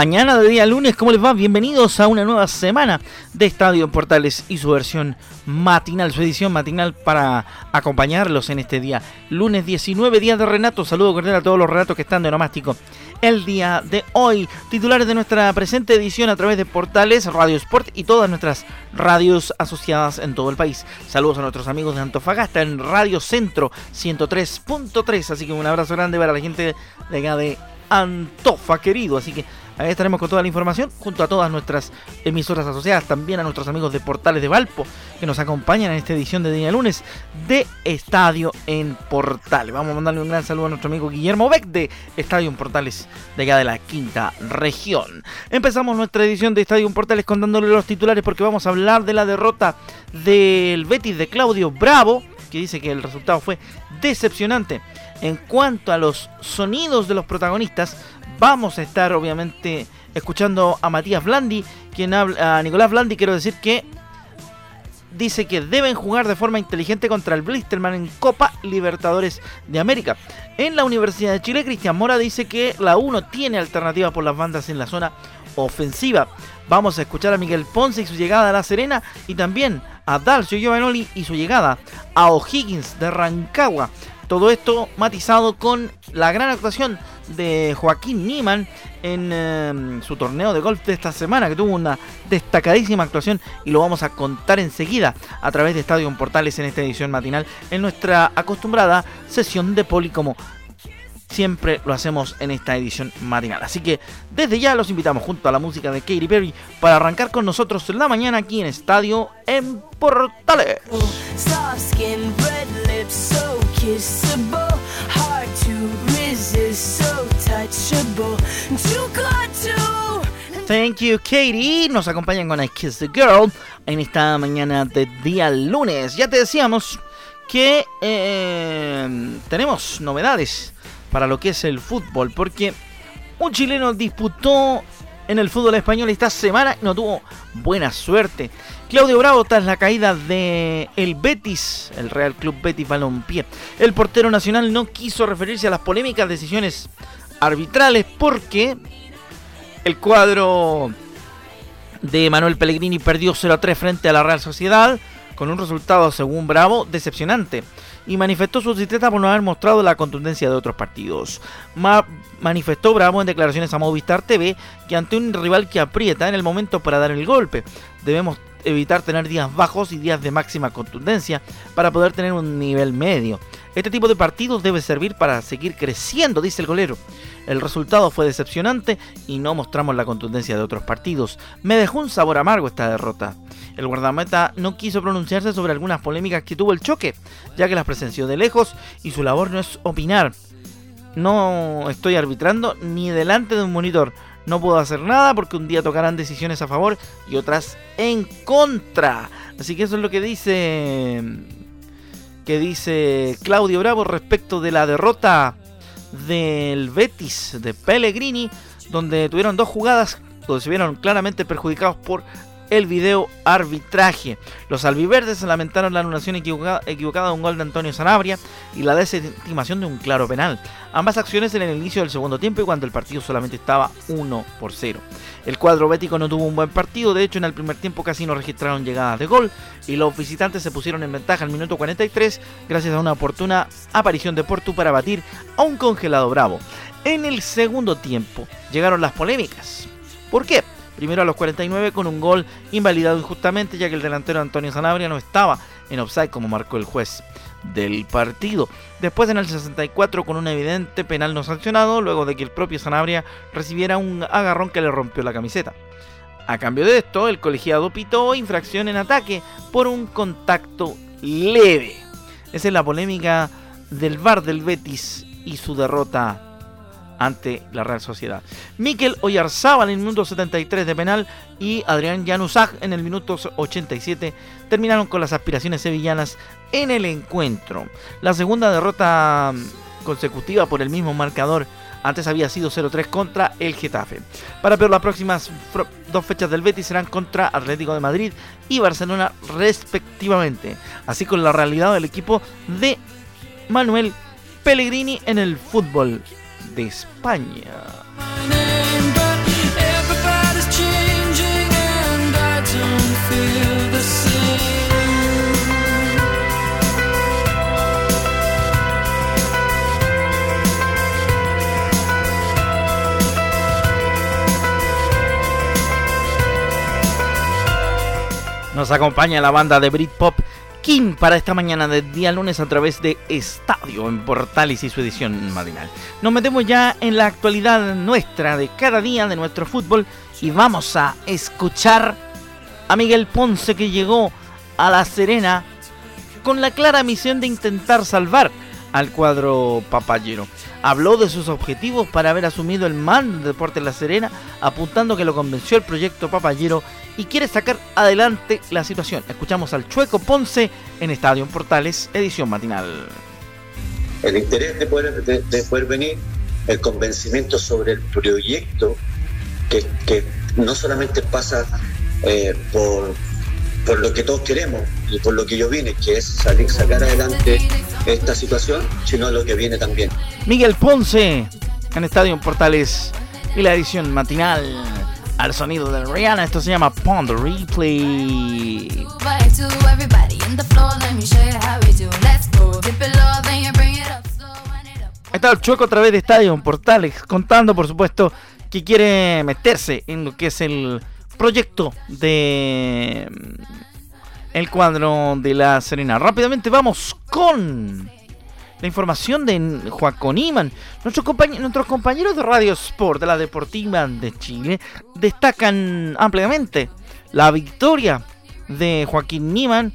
Mañana de día lunes, ¿cómo les va? Bienvenidos a una nueva semana de Estadio Portales y su versión matinal, su edición matinal para acompañarlos en este día. Lunes 19, día de Renato. Saludo cordial a todos los Renatos que están de nomástico el día de hoy. Titulares de nuestra presente edición a través de Portales, Radio Sport y todas nuestras radios asociadas en todo el país. Saludos a nuestros amigos de Antofagasta en Radio Centro 103.3. Así que un abrazo grande para la gente de acá de Antofa, querido. Así que Ahí estaremos con toda la información, junto a todas nuestras emisoras asociadas, también a nuestros amigos de Portales de Valpo, que nos acompañan en esta edición de día lunes de Estadio en Portales. Vamos a mandarle un gran saludo a nuestro amigo Guillermo Beck de Estadio en Portales, de allá de la quinta región. Empezamos nuestra edición de Estadio en Portales contándole los titulares porque vamos a hablar de la derrota del Betis de Claudio Bravo, que dice que el resultado fue decepcionante. En cuanto a los sonidos de los protagonistas, vamos a estar obviamente escuchando a Matías Blandi, quien habla, a Nicolás Blandi, quiero decir que dice que deben jugar de forma inteligente contra el Blisterman en Copa Libertadores de América. En la Universidad de Chile, Cristian Mora dice que la 1 tiene alternativas por las bandas en la zona ofensiva. Vamos a escuchar a Miguel Ponce y su llegada a La Serena y también a Dalcio Giovanoli y su llegada a O'Higgins de Rancagua. Todo esto matizado con la gran actuación de Joaquín Niman en em, su torneo de golf de esta semana, que tuvo una destacadísima actuación y lo vamos a contar enseguida a través de Estadio Portales en esta edición matinal, en nuestra acostumbrada sesión de poli como siempre lo hacemos en esta edición matinal. Así que desde ya los invitamos junto a la música de Katy Perry para arrancar con nosotros la mañana aquí en Estadio en Portales. Thank you, Katie. Nos acompañan con I Kiss the Girl en esta mañana de día lunes. Ya te decíamos que eh, tenemos novedades para lo que es el fútbol, porque un chileno disputó en el fútbol español esta semana no tuvo buena suerte. Claudio Bravo tras la caída de el Betis, el Real Club Betis Balompié. El portero nacional no quiso referirse a las polémicas decisiones arbitrales porque el cuadro de Manuel Pellegrini perdió 0-3 frente a la Real Sociedad con un resultado según Bravo decepcionante y manifestó su tristeza por no haber mostrado la contundencia de otros partidos. manifestó Bravo en declaraciones a Movistar TV que ante un rival que aprieta en el momento para dar el golpe, debemos evitar tener días bajos y días de máxima contundencia para poder tener un nivel medio. Este tipo de partidos debe servir para seguir creciendo, dice el golero. El resultado fue decepcionante y no mostramos la contundencia de otros partidos. Me dejó un sabor amargo esta derrota. El guardameta no quiso pronunciarse sobre algunas polémicas que tuvo el choque, ya que las presenció de lejos y su labor no es opinar. No estoy arbitrando ni delante de un monitor. No puedo hacer nada porque un día tocarán decisiones a favor y otras en contra. Así que eso es lo que dice que dice Claudio Bravo respecto de la derrota del Betis de Pellegrini, donde tuvieron dos jugadas donde se vieron claramente perjudicados por el video arbitraje. Los albiverdes lamentaron la anulación equivocada, de un gol de Antonio Sanabria y la desestimación de un claro penal. Ambas acciones en el inicio del segundo tiempo y cuando el partido solamente estaba 1 por 0. El cuadro bético no tuvo un buen partido, de hecho en el primer tiempo casi no registraron llegadas de gol y los visitantes se pusieron en ventaja al minuto 43 gracias a una oportuna aparición de Portu para batir a un congelado bravo. En el segundo tiempo llegaron las polémicas. ¿Por qué? Primero a los 49 con un gol invalidado injustamente ya que el delantero Antonio Sanabria no estaba en offside como marcó el juez del partido. Después en el 64 con un evidente penal no sancionado luego de que el propio Sanabria recibiera un agarrón que le rompió la camiseta. A cambio de esto, el colegiado pitó infracción en ataque por un contacto leve. Esa es la polémica del VAR del Betis y su derrota ante la Real Sociedad. Miquel Oyarzábal en el minuto 73 de penal y Adrián Januzaj en el minuto 87 terminaron con las aspiraciones sevillanas en el encuentro. La segunda derrota consecutiva por el mismo marcador antes había sido 0-3 contra el Getafe. Para peor, las próximas dos fechas del Betis serán contra Atlético de Madrid y Barcelona respectivamente. Así con la realidad del equipo de Manuel Pellegrini en el fútbol España. Nos acompaña la banda de Britpop Para esta mañana de día lunes a través de Estadio en Portales y su edición matinal. Nos metemos ya en la actualidad nuestra de cada día de nuestro fútbol y vamos a escuchar a Miguel Ponce que llegó a La Serena con la clara misión de intentar salvar al cuadro papayero. Habló de sus objetivos para haber asumido el mando de Deportes La Serena, apuntando que lo convenció el proyecto papayero y quiere sacar adelante la situación. Escuchamos al Chueco Ponce en Estadio Portales, edición matinal. El interés de poder, de, poder venir, el convencimiento sobre el proyecto, que, no solamente pasa eh, por, por lo que todos queremos y por lo que yo vine, que es salir, sacar adelante esta situación, sino lo que viene también. Miguel Ponce en Estadio Portales y la edición matinal al sonido de Rihanna. Esto se llama Pond Replay. Está el Chueco a través de Estadio Portales contando, por supuesto, que quiere meterse en lo que es el proyecto de mm, el cuadro de la Serena. Rápidamente vamos con la información de Joaquín Iman. Nuestros, compañeros de Radio Sport de la Deportiva de Chile destacan ampliamente la victoria de Joaquín Niman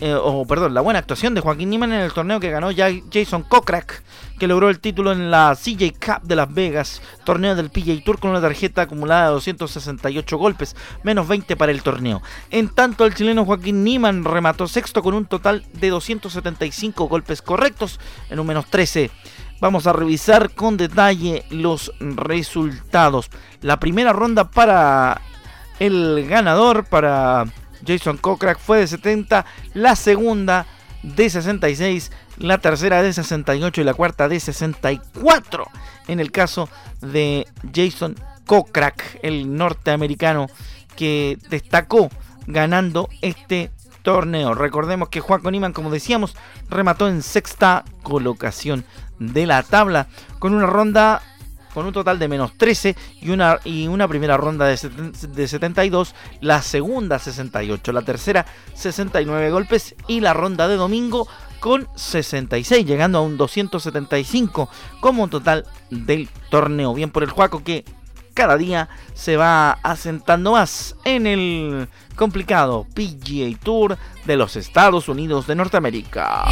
eh, o perdón, la buena actuación de Joaquín Niman en el torneo que ganó Jason Kokrak, que logró el título en la CJ Cup de Las Vegas, torneo del PJ Tour con una tarjeta acumulada de 268 golpes, menos 20 para el torneo. En tanto, el chileno Joaquín Niman remató sexto con un total de 275 golpes correctos, en un menos 13. Vamos a revisar con detalle los resultados. La primera ronda para el ganador, para Jason Kokrak fue de 70, la segunda de 66, la tercera de 68 y la cuarta de 64. En el caso de Jason Kokrak, el norteamericano que destacó ganando este torneo. Recordemos que Juan Coniman, como decíamos, remató en sexta colocación de la tabla con una ronda con un total de menos 13 y una, y una primera ronda de, 72, la segunda 68, la tercera 69 golpes y la ronda de domingo con 66, llegando a un 275 como total del torneo. Bien por el Juaco que cada día se va asentando más en el complicado PGA Tour de los Estados Unidos de Norteamérica.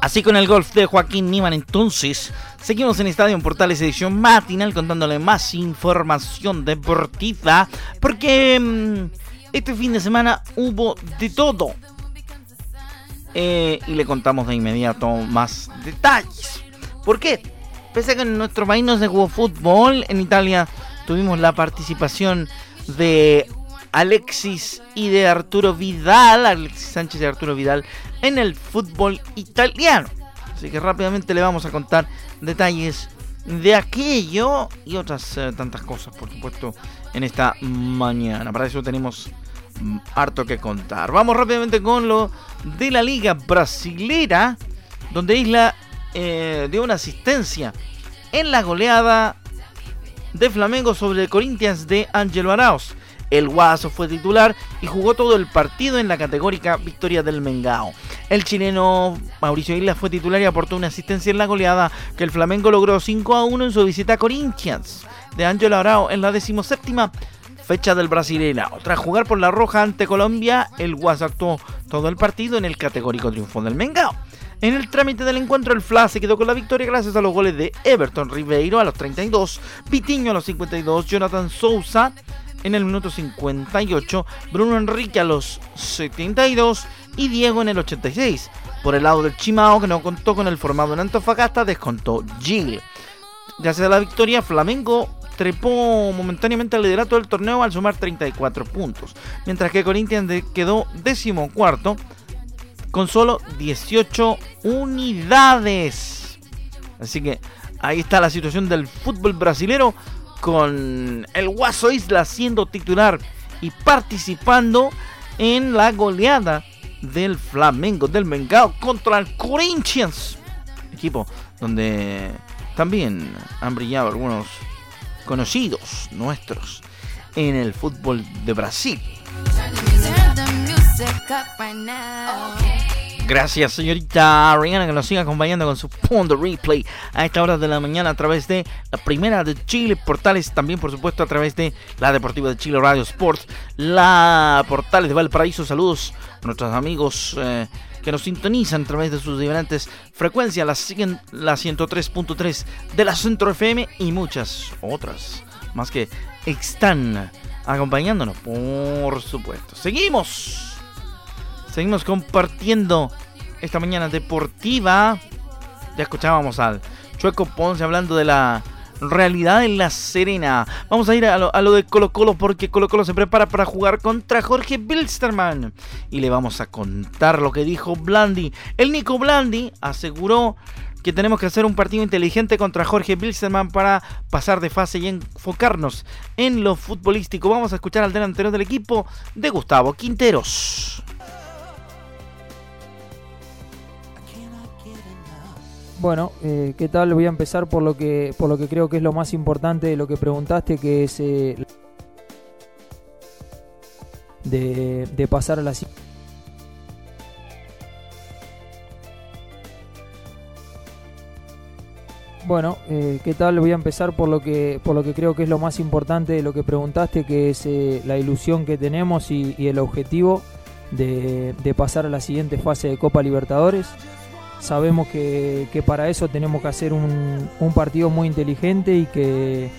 Así con el golf de Joaquín Niman entonces, seguimos en Estadio Portales edición matinal contándole más información deportiva porque mm, este fin de semana hubo de todo. Eh, y le contamos de inmediato más detalles. ¿Por qué? Pese a que en nuestro país no se jugó fútbol, en Italia tuvimos la participación de Alexis y de Arturo Vidal, Alexis Sánchez y Arturo Vidal en el fútbol italiano. Así que rápidamente le vamos a contar detalles de aquello y otras eh, tantas cosas, por supuesto, en esta mañana. Para eso tenemos mm, harto que contar. Vamos rápidamente con lo de la liga brasilera, donde Isla eh, dio una asistencia en la goleada de Flamengo sobre Corinthians de Angelo Arauz. El Guaso fue titular y jugó todo el partido en la categórica victoria del Mengao. El chileno Mauricio Islas fue titular y aportó una asistencia en la goleada que el Flamengo logró 5 a 1 en su visita a Corinthians de Ángel Arao en la decimoséptima fecha del Brasileño. Tras jugar por la roja ante Colombia, el Guas actuó todo el partido en el categórico triunfo del Mengao. En el trámite del encuentro, el Fla se quedó con la victoria gracias a los goles de Everton Ribeiro a los 32, Pitiño a los 52, Jonathan Sousa en el minuto 58, Bruno Enrique a los 72 y Diego en el 86. Por el lado del Chimao, que no contó con el formado en Antofagasta, descontó Gil. Gracias a la victoria, Flamengo trepó momentáneamente al liderato del torneo al sumar 34 puntos, mientras que Corinthians quedó décimo cuarto con solo 18 unidades. Así que ahí está la situación del fútbol brasilero con el Guaso Isla siendo titular y participando en la goleada del Flamengo del Mengao contra el Corinthians. Equipo donde también han brillado algunos conocidos nuestros en el fútbol de Brasil. Gracias, señorita Ariana, que nos siga acompañando con su punto replay a esta hora de la mañana a través de la primera de Chile Portales, también por supuesto a través de la Deportiva de Chile Radio Sports, la Portales de Valparaíso. Saludos a nuestros amigos eh, que nos sintonizan a través de sus diferentes frecuencias, la, la 103.3 de la Centro FM y muchas otras más que están acompañándonos, por supuesto. Seguimos Seguimos compartiendo esta mañana deportiva. Ya escuchábamos al Chueco Ponce hablando de la realidad en La Serena. Vamos a ir a lo, de Colo Colo porque Colo Colo se prepara para jugar contra Jorge Bilsterman. Y le vamos a contar lo que dijo Blandi. El Nico Blandi aseguró que tenemos que hacer un partido inteligente contra Jorge Bilsterman para pasar de fase y enfocarnos en lo futbolístico. Vamos a escuchar al delantero del equipo de Gustavo Quinteros. Bueno, eh, ¿qué tal? Voy a empezar por lo que por lo que creo que es lo más importante de lo que preguntaste, que es eh, de, pasar a la Bueno, eh, ¿qué tal? Voy a empezar por lo que por lo que creo que es lo más importante de lo que preguntaste, que es la ilusión que tenemos y, el objetivo de, de pasar a la siguiente fase de Copa Libertadores. Sabemos que, para eso tenemos que hacer un, partido muy inteligente y que,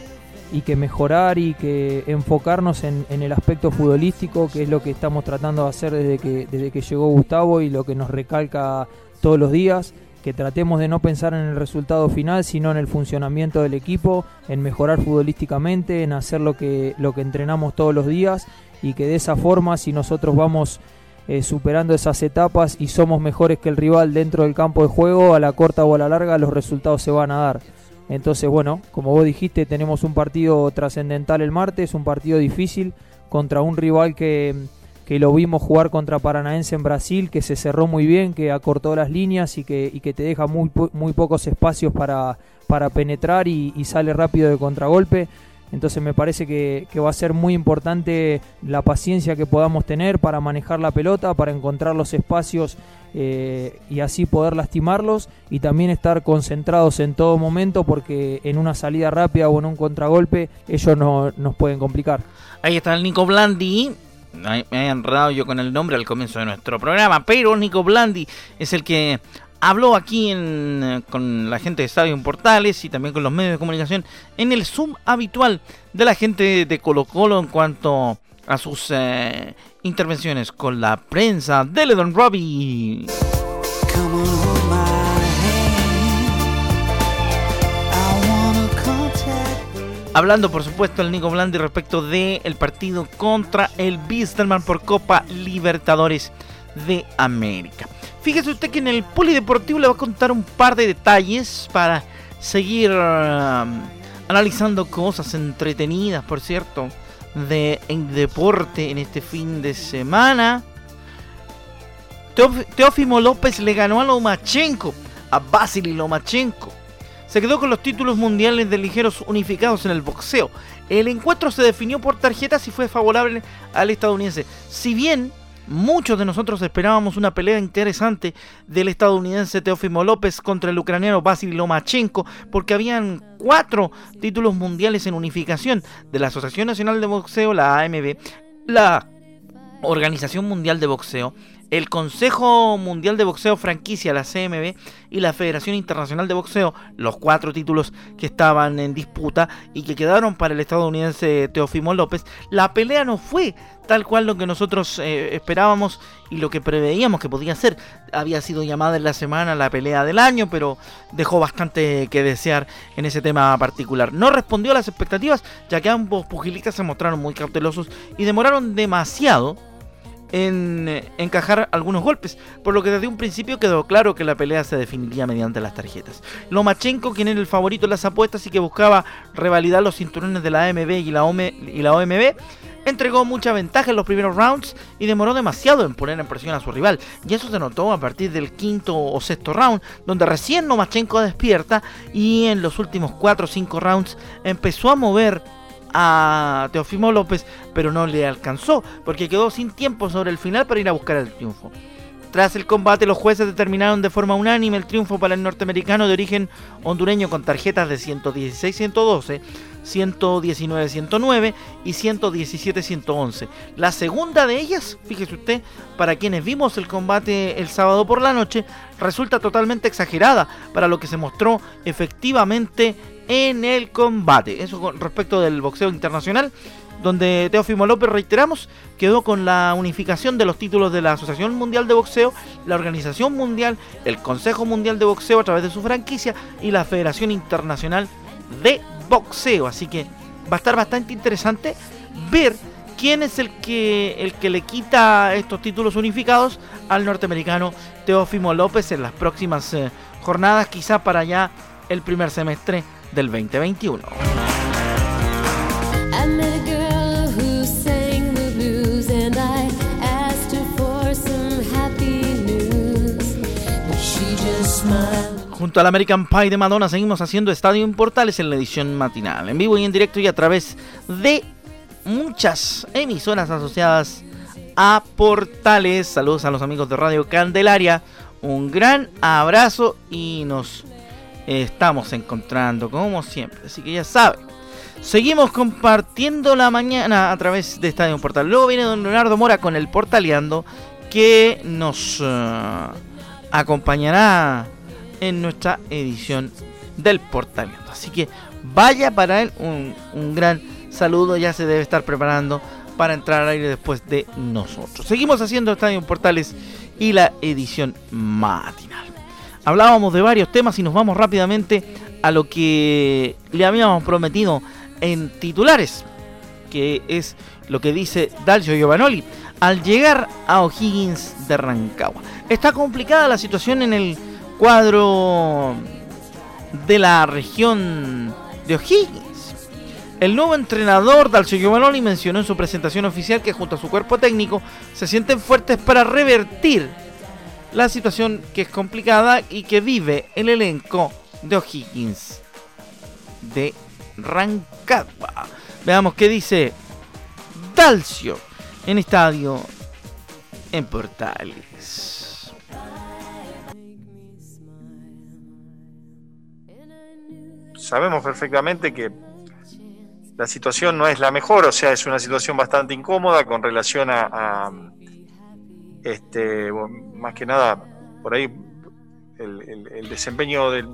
y que mejorar y que enfocarnos en, el aspecto futbolístico, que es lo que estamos tratando de hacer desde que, desde que llegó Gustavo y lo que nos recalca todos los días, que tratemos de no pensar en el resultado final, sino en el funcionamiento del equipo, en mejorar futbolísticamente, en hacer lo que, lo que entrenamos todos los días y que de esa forma, si nosotros vamos eh, superando esas etapas y somos mejores que el rival dentro del campo de juego, a la corta o a la larga los resultados se van a dar. Entonces, bueno, como vos dijiste, tenemos un partido trascendental el martes, un partido difícil contra un rival que, que, lo vimos jugar contra Paranaense en Brasil, que se cerró muy bien, que acortó las líneas y que, que te deja muy, muy pocos espacios para, para penetrar y, y sale rápido de contragolpe. Entonces me parece que, va a ser muy importante la paciencia que podamos tener para manejar la pelota, para encontrar los espacios eh, y así poder lastimarlos y también estar concentrados en todo momento porque en una salida rápida o en un contragolpe ellos no, nos pueden complicar. Ahí está el Nico Blandi. Me he enredado yo con el nombre al comienzo de nuestro programa, pero Nico Blandi es el que habló aquí eh, con la gente de Estadio Portales y también con los medios de comunicación en el Zoom habitual de la gente de Colo Colo en cuanto a sus eh, intervenciones con la prensa de Ledon Robbie. Hablando por supuesto el Nico Blandi respecto del el partido contra el Bisterman por Copa Libertadores de América. Fíjese usted que en el Polideportivo le va a contar un par de detalles para seguir um, analizando cosas entretenidas, por cierto, de en deporte en este fin de semana. Teófimo López le ganó a Lomachenko, a Vasily Lomachenko. Se quedó con los títulos mundiales de ligeros unificados en el boxeo. El encuentro se definió por tarjetas y fue favorable al estadounidense. Si bien Muchos de nosotros esperábamos una pelea interesante del estadounidense Teofimo López contra el ucraniano Vasily Lomachenko, porque habían cuatro títulos mundiales en unificación de la Asociación Nacional de Boxeo, la AMB, la Organización Mundial de Boxeo, el Consejo Mundial de Boxeo franquicia, la CMB, y la Federación Internacional de Boxeo, los cuatro títulos que estaban en disputa y que quedaron para el estadounidense Teofimo López, la pelea no fue tal cual lo que nosotros eh, esperábamos y lo que preveíamos que podía ser. Había sido llamada en la semana la pelea del año, pero dejó bastante que desear en ese tema particular. No respondió a las expectativas, ya que ambos pugilistas se mostraron muy cautelosos y demoraron demasiado en eh, encajar algunos golpes, por lo que desde un principio quedó claro que la pelea se definiría mediante las tarjetas. Lomachenko, quien era el favorito en las apuestas y que buscaba revalidar los cinturones de la AMB y la, y la OMB, entregó mucha ventaja en los primeros rounds y demoró demasiado en poner en presión a su rival. Y eso se notó a partir del quinto o sexto round, donde recién Lomachenko despierta y en los últimos 4 o 5 rounds empezó a mover a Teofimo López, pero no le alcanzó, porque quedó sin tiempo sobre el final para ir a buscar el triunfo. Tras el combate, los jueces determinaron de forma unánime el triunfo para el norteamericano de origen hondureño con tarjetas de 116-112, 119-109 y 117-111. La segunda de ellas, fíjese usted, para quienes vimos el combate el sábado por la noche, resulta totalmente exagerada para lo que se mostró efectivamente en el combate. Eso con respecto del boxeo internacional, donde Teofimo López, reiteramos, quedó con la unificación de los títulos de la Asociación Mundial de Boxeo, la Organización Mundial, el Consejo Mundial de Boxeo a través de su franquicia y la Federación Internacional de Boxeo. Así que va a estar bastante interesante ver quién es el que, el que le quita estos títulos unificados al norteamericano Teófimo López en las próximas eh, jornadas, quizá para ya el primer semestre del 2021. Junto al American Pie de Madonna seguimos haciendo Estadio en Portales en la edición matinal, en vivo y en directo y a través de muchas emisoras asociadas a Portales. Saludos a los amigos de Radio Candelaria. Un gran abrazo y nos estamos encontrando, como siempre. Así que ya saben. Seguimos compartiendo la mañana a través de Estadio Portal. Luego viene don Leonardo Mora con el Portaleando que nos eh, acompañará en nuestra edición del Portaleando. Así que vaya para él un, un gran saludo. Ya se debe estar preparando para entrar al aire después de nosotros. Seguimos haciendo Estadio Portales y la edición matinal hablábamos de varios temas y nos vamos rápidamente a lo que le habíamos prometido en titulares, que es lo que dice Dalcio Giovanoli. Al llegar a O'Higgins de Rancagua, está complicada la situación en el cuadro de la región de O'Higgins. El nuevo entrenador Dalcio Giovanoli mencionó en su presentación oficial que junto a su cuerpo técnico se sienten fuertes para revertir la situación que es complicada y que vive el elenco de O'Higgins de Rancagua. Veamos qué dice Dalcio en estadio en Portales. Sabemos perfectamente que la situación no es la mejor, o sea, es una situación bastante incómoda con relación a este, más que nada, por ahí el, desempeño del...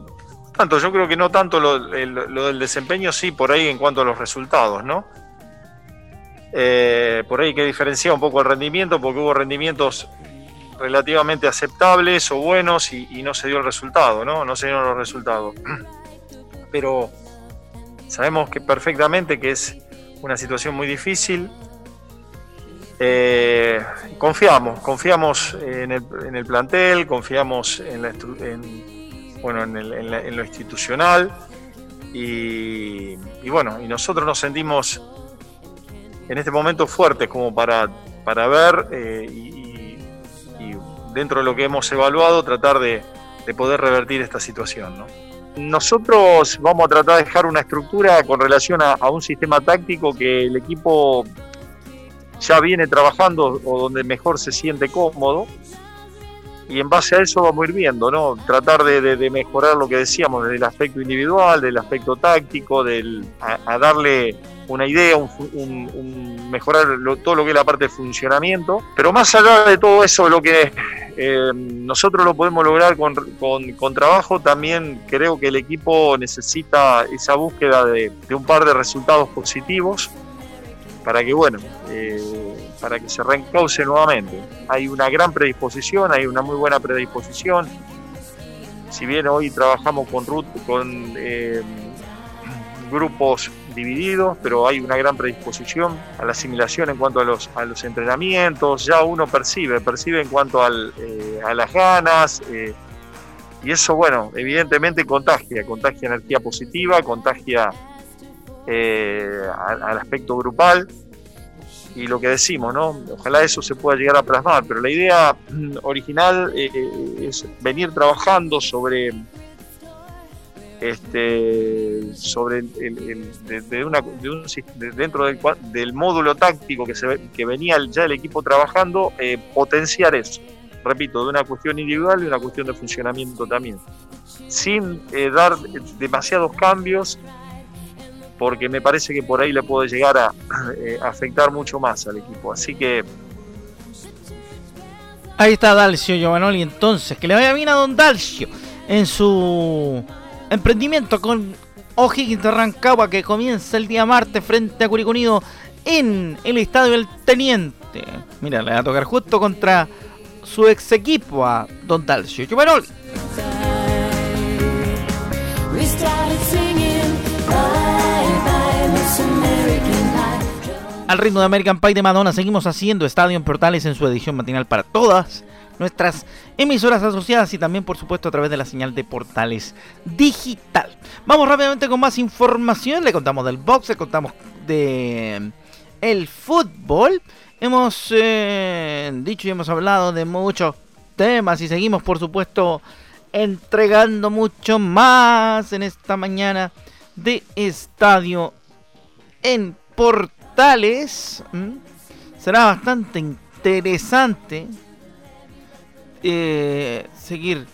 Tanto, yo creo que no tanto lo, del desempeño, sí, por ahí en cuanto a los resultados, ¿no? Eh, por ahí que diferenciar un poco el rendimiento, porque hubo rendimientos relativamente aceptables o buenos y, no se dio el resultado, ¿no? No se dieron los resultados. Pero sabemos que perfectamente que es una situación muy difícil, eh, confiamos, confiamos en el, plantel, confiamos en, bueno, en, lo institucional y, bueno, y nosotros nos sentimos en este momento fuertes como para, para ver eh, y, dentro de lo que hemos evaluado tratar de, poder revertir esta situación. Nosotros vamos a tratar de dejar una estructura con relación a un sistema táctico que el equipo ya viene trabajando o donde mejor se siente cómodo. Y en base a eso vamos a ir viendo, ¿no? Tratar de, mejorar lo que decíamos, desde el aspecto individual, del aspecto táctico, del, a, darle una idea, un, mejorar todo lo que es la parte de funcionamiento. Pero más allá de todo eso, lo que eh, nosotros lo podemos lograr con, con, trabajo, también creo que el equipo necesita esa búsqueda de, de un par de resultados positivos para que, bueno, eh, para que se reencauce nuevamente. Hay una gran predisposición, hay una muy buena predisposición. Si bien hoy trabajamos con, con eh, grupos divididos, pero hay una gran predisposición a la asimilación en cuanto a los, a los entrenamientos, ya uno percibe, percibe en cuanto al, eh, a las ganas, y eso, bueno, evidentemente contagia, contagia energía positiva, contagia eh, al, aspecto grupal y lo que decimos, ¿no? Ojalá eso se pueda llegar a plasmar, pero la idea mm, original eh, es venir trabajando sobre este sobre de, una, dentro del, del, módulo táctico que se que venía ya el equipo trabajando eh, potenciar eso repito de una cuestión individual y una cuestión de funcionamiento también sin dar demasiados cambios porque me parece que por ahí le puede llegar a eh, afectar mucho más al equipo. Así que. Ahí está Dalcio Giovanoli, entonces, que le vaya bien a Don Dalcio en su emprendimiento con O'Higgins de Rancagua que comienza el día martes frente a Curicunido en el estadio del Teniente. Mira, le va a tocar justo contra su ex equipo a Don Dalcio Giovanoli. Al ritmo de American Pie de Madonna seguimos haciendo Estadio en Portales en su edición matinal para todas nuestras emisoras asociadas y también por supuesto a través de la señal de Portales Digital. Vamos rápidamente con más información, le contamos del box, le contamos de el fútbol. Hemos eh, dicho y hemos hablado de muchos temas y seguimos por supuesto entregando mucho más en esta mañana de Estadio en Portales será bastante interesante eh, seguir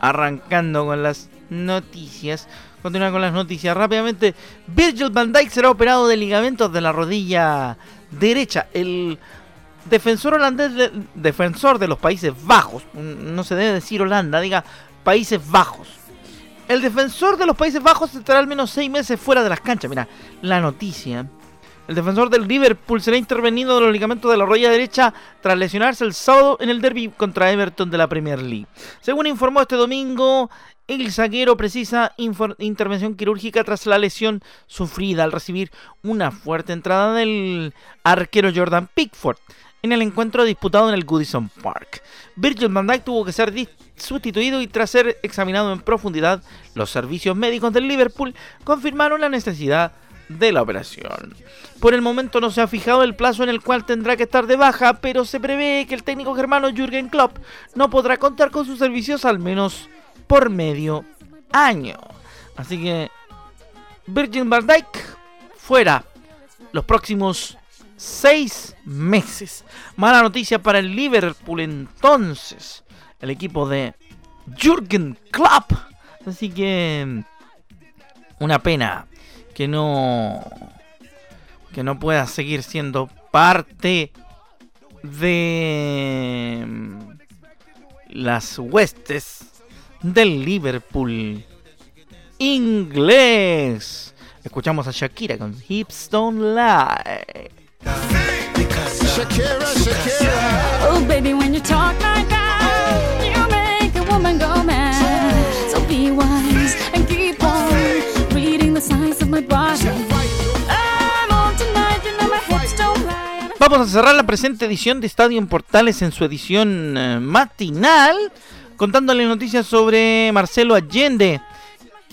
arrancando con las noticias. Continuar con las noticias rápidamente. Virgil van Dijk será operado de ligamentos de la rodilla derecha. El defensor holandés, defensor de los Países Bajos, no se debe decir Holanda, diga Países Bajos. El defensor de los Países Bajos estará al menos seis meses fuera de las canchas. Mira, la noticia el defensor del Liverpool será intervenido de los ligamentos de la rodilla derecha tras lesionarse el sábado en el derby contra Everton de la Premier League. Según informó este domingo, el zaguero precisa intervención quirúrgica tras la lesión sufrida al recibir una fuerte entrada del arquero Jordan Pickford en el encuentro disputado en el Goodison Park. Virgil van Dijk tuvo que ser sustituido y tras ser examinado en profundidad, los servicios médicos del Liverpool confirmaron la necesidad de la operación. Por el momento no se ha fijado el plazo en el cual tendrá que estar de baja, pero se prevé que el técnico germano Jürgen Klopp no podrá contar con sus servicios al menos por medio año. Así que Virgin van Dijk fuera los próximos seis meses. Mala noticia para el Liverpool entonces. El equipo de Jürgen Klopp. Así que una pena que no que no pueda seguir siendo parte de mm, las huestes del Liverpool inglés. Escuchamos a Shakira con Hips Don't Lie. Shakira, Shakira. Oh, baby, when you talk Vamos a cerrar la presente edición de Estadio en Portales en su edición eh, matinal, contándole noticias sobre Marcelo Allende,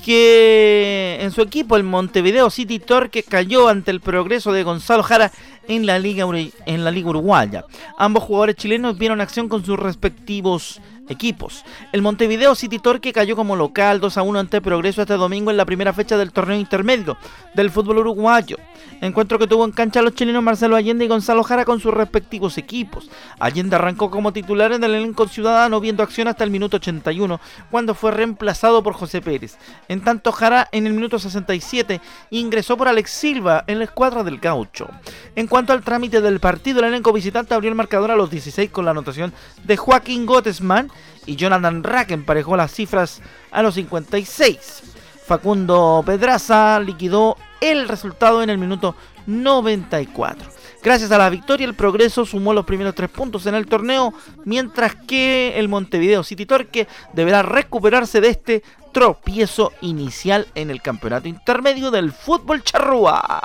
que en su equipo, el Montevideo City Torque, cayó ante el progreso de Gonzalo Jara en la Liga, en la Liga Uruguaya. Ambos jugadores chilenos vieron acción con sus respectivos equipos. El Montevideo City Torque cayó como local 2 a 1 ante Progreso este domingo en la primera fecha del torneo intermedio del fútbol uruguayo. Encuentro que tuvo en cancha los chilenos Marcelo Allende y Gonzalo Jara con sus respectivos equipos. Allende arrancó como titular en el elenco ciudadano viendo acción hasta el minuto 81 cuando fue reemplazado por José Pérez. En tanto Jara en el minuto 67 ingresó por Alex Silva en la escuadra del gaucho. En cuanto al trámite del partido, el elenco visitante abrió el marcador a los 16 con la anotación de Joaquín Gottesman y Jonathan Rack emparejó las cifras a los 56. Facundo Pedraza liquidó el resultado en el minuto 94. Gracias a la victoria, el Progreso sumó los primeros tres puntos en el torneo, mientras que el Montevideo City Torque deberá recuperarse de este tropiezo inicial en el campeonato intermedio del fútbol charrúa.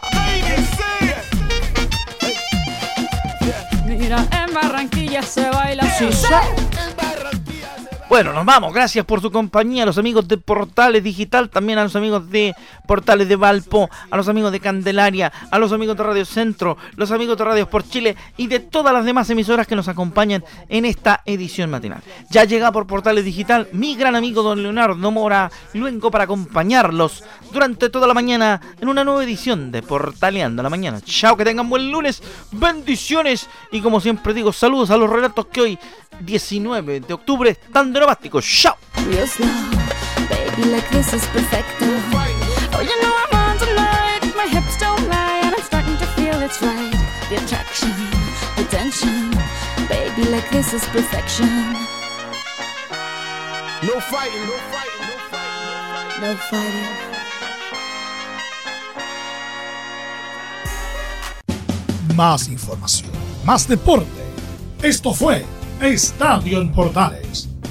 Mira, en Barranquilla se baila bueno, nos vamos. Gracias por su compañía. A los amigos de Portales Digital, también a los amigos de Portales de Valpo, a los amigos de Candelaria, a los amigos de Radio Centro, los amigos de Radio por Chile y de todas las demás emisoras que nos acompañan en esta edición matinal. Ya llega por Portales Digital mi gran amigo don Leonardo Mora Luengo para acompañarlos durante toda la mañana en una nueva edición de Portaleando la Mañana. Chao, que tengan buen lunes. Bendiciones. Y como siempre digo, saludos a los relatos que hoy 19 de octubre están de novástico. ¡Chao! Baby, like this is perfecto. Oh, you know I'm on tonight. My hips don't lie, and I'm starting to feel it's right. The attraction, the tension. Baby, like this is perfection. No fighting, no fighting, no fighting, no fighting. Más información, más deporte. Esto fue Estadio en Portales,